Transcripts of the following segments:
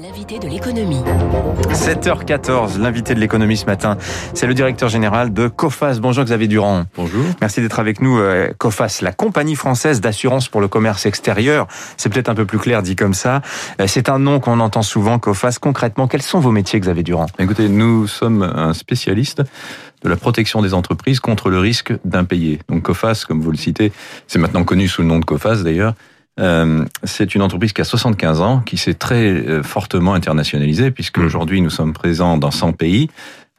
L'invité de l'économie. 7h14, l'invité de l'économie ce matin, c'est le directeur général de COFAS. Bonjour Xavier Durand. Bonjour. Merci d'être avec nous. euh, COFAS, la compagnie française d'assurance pour le commerce extérieur. C'est peut-être un peu plus clair dit comme ça. Euh, C'est un nom qu'on entend souvent, COFAS. Concrètement, quels sont vos métiers, Xavier Durand? Écoutez, nous sommes un spécialiste de la protection des entreprises contre le risque d'impayé. Donc COFAS, comme vous le citez, c'est maintenant connu sous le nom de COFAS d'ailleurs. Euh, c'est une entreprise qui a 75 ans, qui s'est très euh, fortement internationalisée, puisque aujourd'hui nous sommes présents dans 100 pays,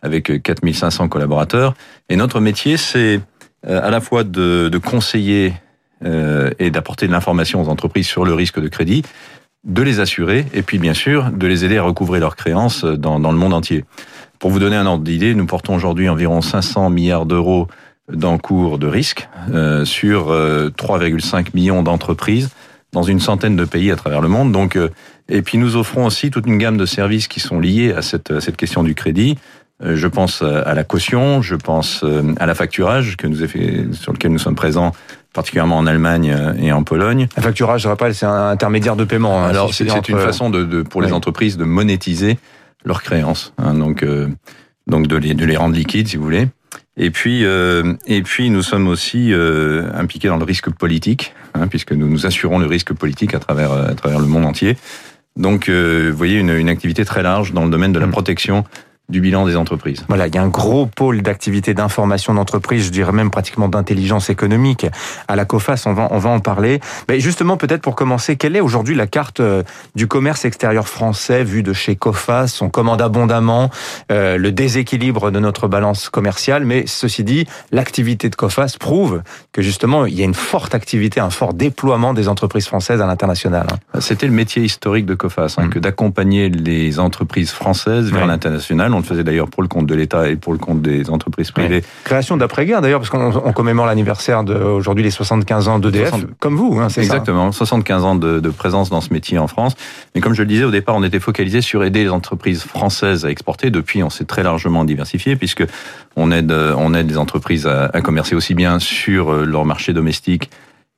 avec euh, 4500 collaborateurs. Et notre métier, c'est euh, à la fois de, de conseiller euh, et d'apporter de l'information aux entreprises sur le risque de crédit, de les assurer, et puis bien sûr de les aider à recouvrer leurs créances dans, dans le monde entier. Pour vous donner un ordre d'idée, nous portons aujourd'hui environ 500 milliards d'euros d'encours de risque euh, sur euh, 3,5 millions d'entreprises dans une centaine de pays à travers le monde. Donc, euh, et puis nous offrons aussi toute une gamme de services qui sont liés à cette, à cette question du crédit. Euh, je pense à la caution, je pense euh, à la facturage que nous fait, sur lequel nous sommes présents particulièrement en Allemagne euh, et en Pologne. Un facturage, je rappelle, c'est un intermédiaire de paiement. hein, Alors si c'est une façon de, de pour les entreprises de monétiser leurs créances, hein, donc euh, donc de les de les rendre liquides si vous voulez. Et puis euh, et puis nous sommes aussi euh, impliqués dans le risque politique, hein, puisque nous nous assurons le risque politique à travers à travers le monde entier. Donc euh, vous voyez une, une activité très large dans le domaine de la Mm. protection du bilan des entreprises. Voilà, il y a un gros pôle d'activité d'information d'entreprise, je dirais même pratiquement d'intelligence économique à la COFAS, on va, on va en parler. Mais justement, peut-être pour commencer, quelle est aujourd'hui la carte euh, du commerce extérieur français vu de chez COFAS? On commande abondamment euh, le déséquilibre de notre balance commerciale, mais ceci dit, l'activité de COFAS prouve que justement, il y a une forte activité, un fort déploiement des entreprises françaises à l'international. C'était le métier historique de COFAS, hein, Mm. que d'accompagner les entreprises françaises vers l'international. On le faisait d'ailleurs pour le compte de l'État et pour le compte des entreprises privées. Création d'après-guerre d'ailleurs, parce qu'on on commémore l'anniversaire aujourd'hui les 75 ans d'EDF, 60. comme vous, hein, c'est ça Exactement, 75 ans de, de présence dans ce métier en France. Mais comme je le disais au départ, on était focalisé sur aider les entreprises françaises à exporter. Depuis, on s'est très largement diversifié puisque on aide, on aide les entreprises à, à commercer aussi bien sur euh, leur marché domestique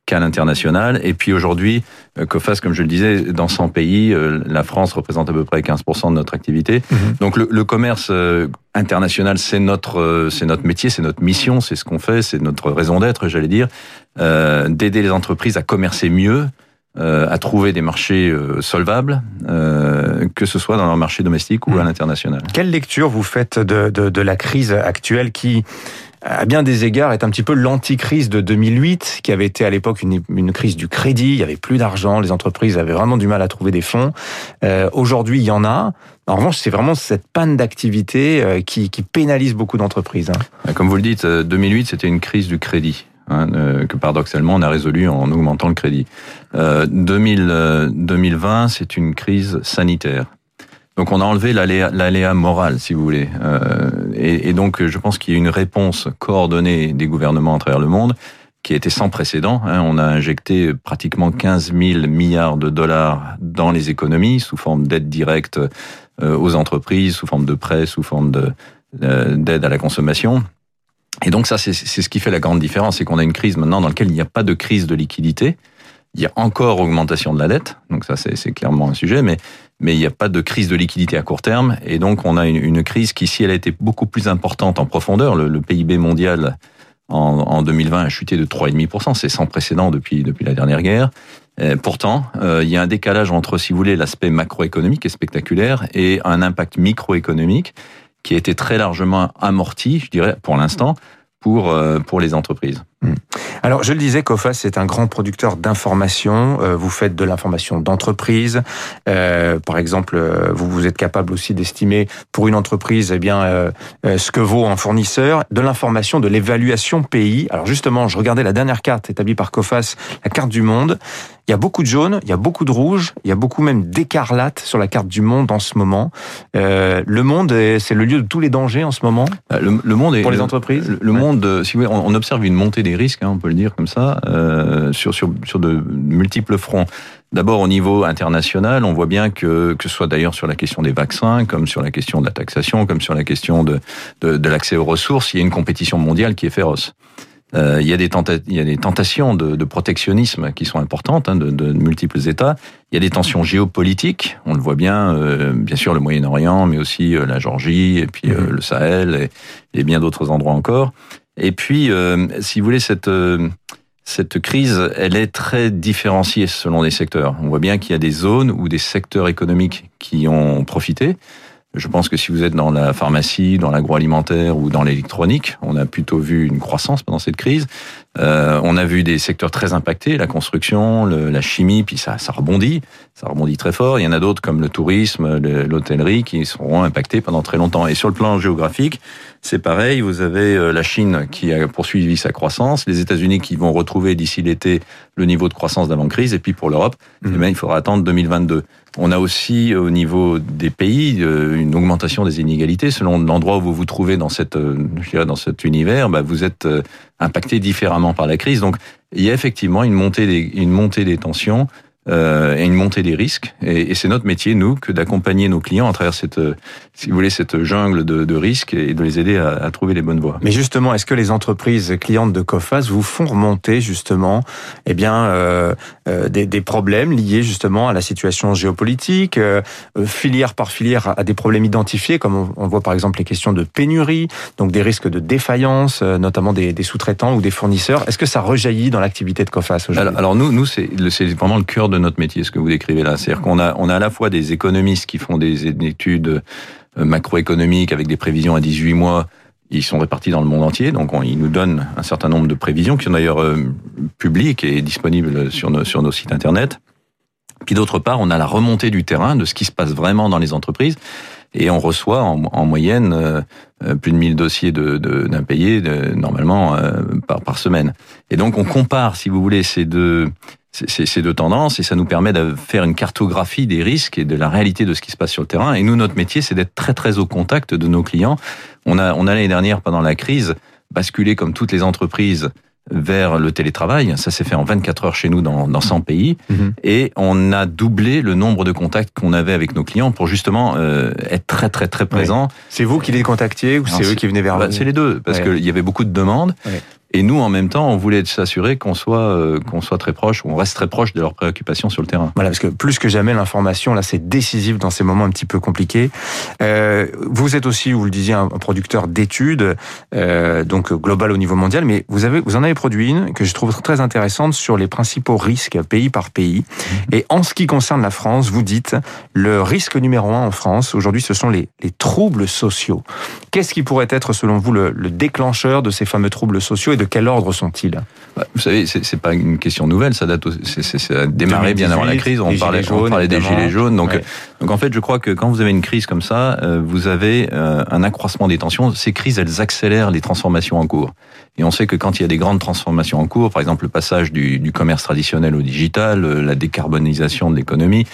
qu'à l'international. Et puis aujourd'hui, euh, COFAS, comme je le disais, dans 100 pays, euh, la France représente à peu près 15% de notre activité. Mhm. Donc le, le commerce euh, international, c'est notre, euh, c'est notre métier, c'est notre mission, c'est ce qu'on fait, c'est notre raison d'être, j'allais dire, euh, d'aider les entreprises à commercer mieux, euh, à trouver des marchés euh, solvables, euh, que ce soit dans leur marché domestique ou Mhm. à l'international. Quelle lecture vous faites de, de, de la crise actuelle qui, à bien des égards, est un petit peu l'anticrise de 2008, qui avait été à l'époque une, crise du crédit, il y avait plus d'argent, les entreprises avaient vraiment du mal à trouver des fonds. Euh, Aujourd'hui, il y en a. En revanche, c'est vraiment cette panne d'activité euh, qui, pénalise beaucoup d'entreprises. hein. Comme vous le dites, euh, 2008, c'était une crise du crédit. hein, euh, que paradoxalement on a résolu en augmentant le crédit. Euh, 2000, euh, 2020, c'est une crise sanitaire. Donc on a enlevé l'aléa l'aléa moral, si vous voulez. Euh, et, et donc je pense qu'il y a une réponse coordonnée des gouvernements à travers le monde qui a été sans précédent. hein. On a injecté pratiquement 15 000 milliards de dollars dans les économies sous forme d'aide directe euh, aux entreprises, sous forme de prêts, sous forme de euh, d'aide à la consommation. Et donc ça, c'est c'est ce qui fait la grande différence, c'est qu'on a une crise maintenant dans laquelle il n'y a pas de crise de liquidité. Il y a encore augmentation de la dette, donc ça c'est c'est clairement un sujet, mais mais il n'y a pas de crise de liquidité à court terme, et donc on a une, crise qui, si elle a été beaucoup plus importante en profondeur, le, PIB mondial en, en 2020 a chuté de 3,5%, c'est sans précédent depuis depuis la dernière guerre. Euh, pourtant, euh, il y a un décalage entre, si vous voulez, l'aspect macroéconomique qui est spectaculaire et un impact microéconomique qui a été très largement amorti, je dirais, pour l'instant, pour, euh, pour les entreprises. Alors, je le disais, COFAS c'est un grand producteur d'informations. Euh, vous faites de l'information d'entreprise. Euh, par exemple, euh, vous, vous êtes capable aussi d'estimer pour une entreprise, eh bien, euh, euh, ce que vaut un fournisseur, de l'information, de l'évaluation pays. Alors justement, je regardais la dernière carte établie par COFAS, la carte du monde. Il y a beaucoup de jaune, il y a beaucoup de rouge, il y a beaucoup même d'écarlate sur la carte du monde en ce moment. Euh, le monde, est- c'est le lieu de tous les dangers en ce moment Le, le monde est pour les le- entreprises? Le, le Ouais. monde, si vous voulez, on, on observe une montée des risques, hein, on peut le dire comme ça, euh, sur, sur, sur de multiples fronts. D'abord au niveau international, on voit bien que que ce soit d'ailleurs sur la question des vaccins, comme sur la question de la taxation, comme sur la question de de, de l'accès aux ressources, il y a une compétition mondiale qui est féroce. Euh, il, y a des il y a des tentations de, de protectionnisme qui sont importantes hein, de, de, multiples États. Il y a des tensions géopolitiques. On le voit bien, euh, bien sûr le Moyen-Orient, mais aussi euh, la Georgie et puis mhm. le Sahel et, et bien d'autres endroits encore. Et puis, si vous voulez, cette cette crise, elle est très différenciée selon les secteurs. On voit bien qu'il y a des zones ou des secteurs économiques qui ont profité. Je pense que si vous êtes dans la pharmacie, dans l'agroalimentaire ou dans l'électronique, on a plutôt vu une croissance pendant cette crise. Euh, on a vu des secteurs très impactés, la construction, le, la chimie, puis ça, ça rebondit, ça rebondit très fort. Il y en a d'autres comme le tourisme, l'hôtellerie qui seront impactés pendant très longtemps. Et sur le plan géographique, c'est pareil. Vous avez euh, la Chine qui a poursuivi sa croissance, les États-Unis qui vont retrouver d'ici l'été le niveau de croissance d'avant crise, et puis pour l'Europe, mmh. eh il faudra attendre 2022. On a aussi au niveau des pays euh, une augmentation des inégalités selon l'endroit où vous vous trouvez dans cette, euh, je dirais, dans cet univers. Bah, vous êtes euh, impacté différemment par la crise. Donc il y a effectivement une montée des, une montée des tensions euh, et une montée des risques. Et, et c'est notre métier, nous, que d'accompagner nos clients à travers cette, euh, si vous voulez, cette jungle de, de risques et de les aider à, à, trouver les bonnes voies. Mais justement, est-ce que les entreprises clientes de Cofas vous font remonter justement, eh bien, euh, euh des, des, problèmes liés justement à la situation géopolitique, euh, filière par filière, à des problèmes identifiés, comme on, on, voit par exemple les questions de pénurie, donc des risques de défaillance, notamment des, des sous-traitants ou des fournisseurs. Est-ce que ça rejaillit dans l'activité de Cofas aujourd'hui? Alors, alors, nous, nous, c'est vraiment le cœur de notre métier, ce que vous décrivez là. C'est-à-dire qu'on a, on a à la fois des économistes qui font des études euh, macroéconomiques avec des prévisions à 18 mois. Ils sont répartis dans le monde entier, donc on, ils nous donnent un certain nombre de prévisions qui sont d'ailleurs euh, publiques et disponibles sur nos, sur nos sites internet. Puis d'autre part, on a la remontée du terrain de ce qui se passe vraiment dans les entreprises et on reçoit en, en moyenne euh, plus de 1000 dossiers d'impayés normalement par, par semaine. Et donc on compare, si vous voulez, ces deux ces deux tendances et ça nous permet de faire une cartographie des risques et de la réalité de ce qui se passe sur le terrain. Et nous, notre métier, c'est d'être très très au contact de nos clients. On a, on a l'année dernière, pendant la crise, basculé comme toutes les entreprises vers le télétravail. Ça s'est fait en 24 heures chez nous dans, dans 100 pays. Mhm. Et on a doublé le nombre de contacts qu'on avait avec nos clients pour justement euh, être très très très présent. Oui. C'est vous qui les contactiez ou c'est eux qui venaient vers bah, vous? C'est les deux, parce ouais. qu'il y avait beaucoup de demandes. Ouais. Et nous, en même temps, on voulait s'assurer qu'on soit euh, qu'on soit très proche, on reste très proche de leurs préoccupations sur le terrain. Voilà, parce que plus que jamais, l'information là, c'est décisif dans ces moments un petit peu compliqués. Euh, vous êtes aussi, vous le disiez, un producteur d'études, euh, donc global au niveau mondial, mais vous avez vous en avez produit une que je trouve très intéressante sur les principaux risques pays par pays. Mmh. Et en ce qui concerne la France, vous dites le risque numéro un en France aujourd'hui, ce sont les, les troubles sociaux. Qu'est-ce qui pourrait être, selon vous, le, le déclencheur de ces fameux troubles sociaux et de quel ordre sont-ils bah, Vous savez, c'est pas une question nouvelle. Ça date, ça a démarré bien avant la crise. On parlait, jaunes, on parlait des gilets jaunes. Donc, ouais. donc en fait, je crois que quand vous avez une crise comme ça, euh, vous avez euh, un accroissement des tensions. Ces crises, elles accélèrent les transformations en cours. Et on sait que quand il y a des grandes transformations en cours, par exemple le passage du, du commerce traditionnel au digital, euh, la décarbonisation de l'économie,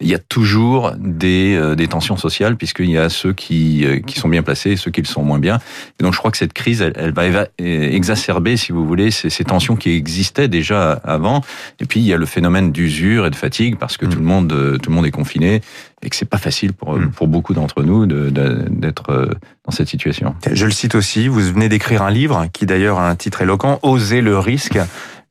il y a toujours des, euh, des tensions sociales puisqu'il y a ceux qui, euh, qui sont bien placés et ceux qui le sont moins bien. Et donc je crois que cette crise, elle, elle va exacerber, si vous voulez, ces, ces, tensions qui existaient déjà avant. Et puis il y a le phénomène d'usure et de fatigue parce que mmh. tout le monde, tout le monde est confiné et que c'est pas facile pour, mmh. pour beaucoup d'entre nous d'être de, dans cette situation. Je le cite aussi, vous venez d'écrire un livre qui d'ailleurs a un titre éloquent, Oser le risque.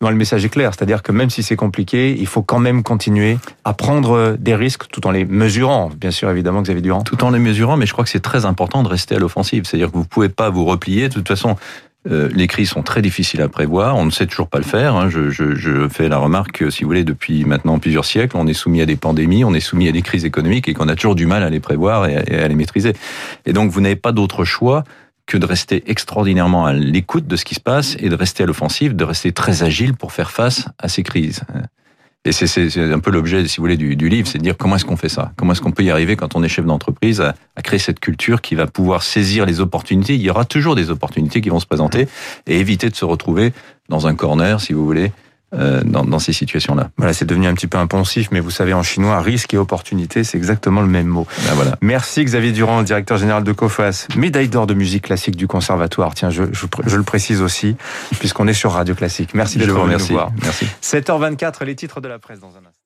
Le message est clair, c'est-à-dire que même si c'est compliqué, il faut quand même continuer à prendre des risques tout en les mesurant, bien sûr, évidemment, Xavier Durand. Tout en les mesurant, mais je crois que c'est très important de rester à l'offensive. C'est-à-dire que vous pouvez pas vous replier. De toute façon, euh, les crises sont très difficiles à prévoir. On ne sait toujours pas le faire. Hein. Je, fais la remarque que, si vous voulez, depuis maintenant plusieurs siècles, on est soumis à des pandémies, on est soumis à des crises économiques et qu'on a toujours du mal à les prévoir et et à les maîtriser. Et donc, vous n'avez pas d'autre choix que de rester extraordinairement à l'écoute de ce qui se passe et de rester à l'offensive, de rester très agile pour faire face à ces crises. Et c'est un peu l'objet, si vous voulez, du, du livre, c'est de dire comment est-ce qu'on fait ça? Comment est-ce qu'on peut y arriver quand on est chef d'entreprise à, à, créer cette culture qui va pouvoir saisir les opportunités? Il y aura toujours des opportunités qui vont se présenter et éviter de se retrouver dans un corner, si vous voulez, euh, dans, dans, ces situations-là. Voilà, c'est devenu un petit peu impensif, mais vous savez, en chinois, risque et opportunité, c'est exactement le même mot. Ben voilà. Merci Xavier Durand, directeur général de COFAS, médaille d'or de musique classique du Conservatoire. Tiens, je, je, je le précise aussi, puisqu'on est sur Radio Classique. Merci d'être venu nous voir. Merci. 7h24, les titres de la presse dans un instant.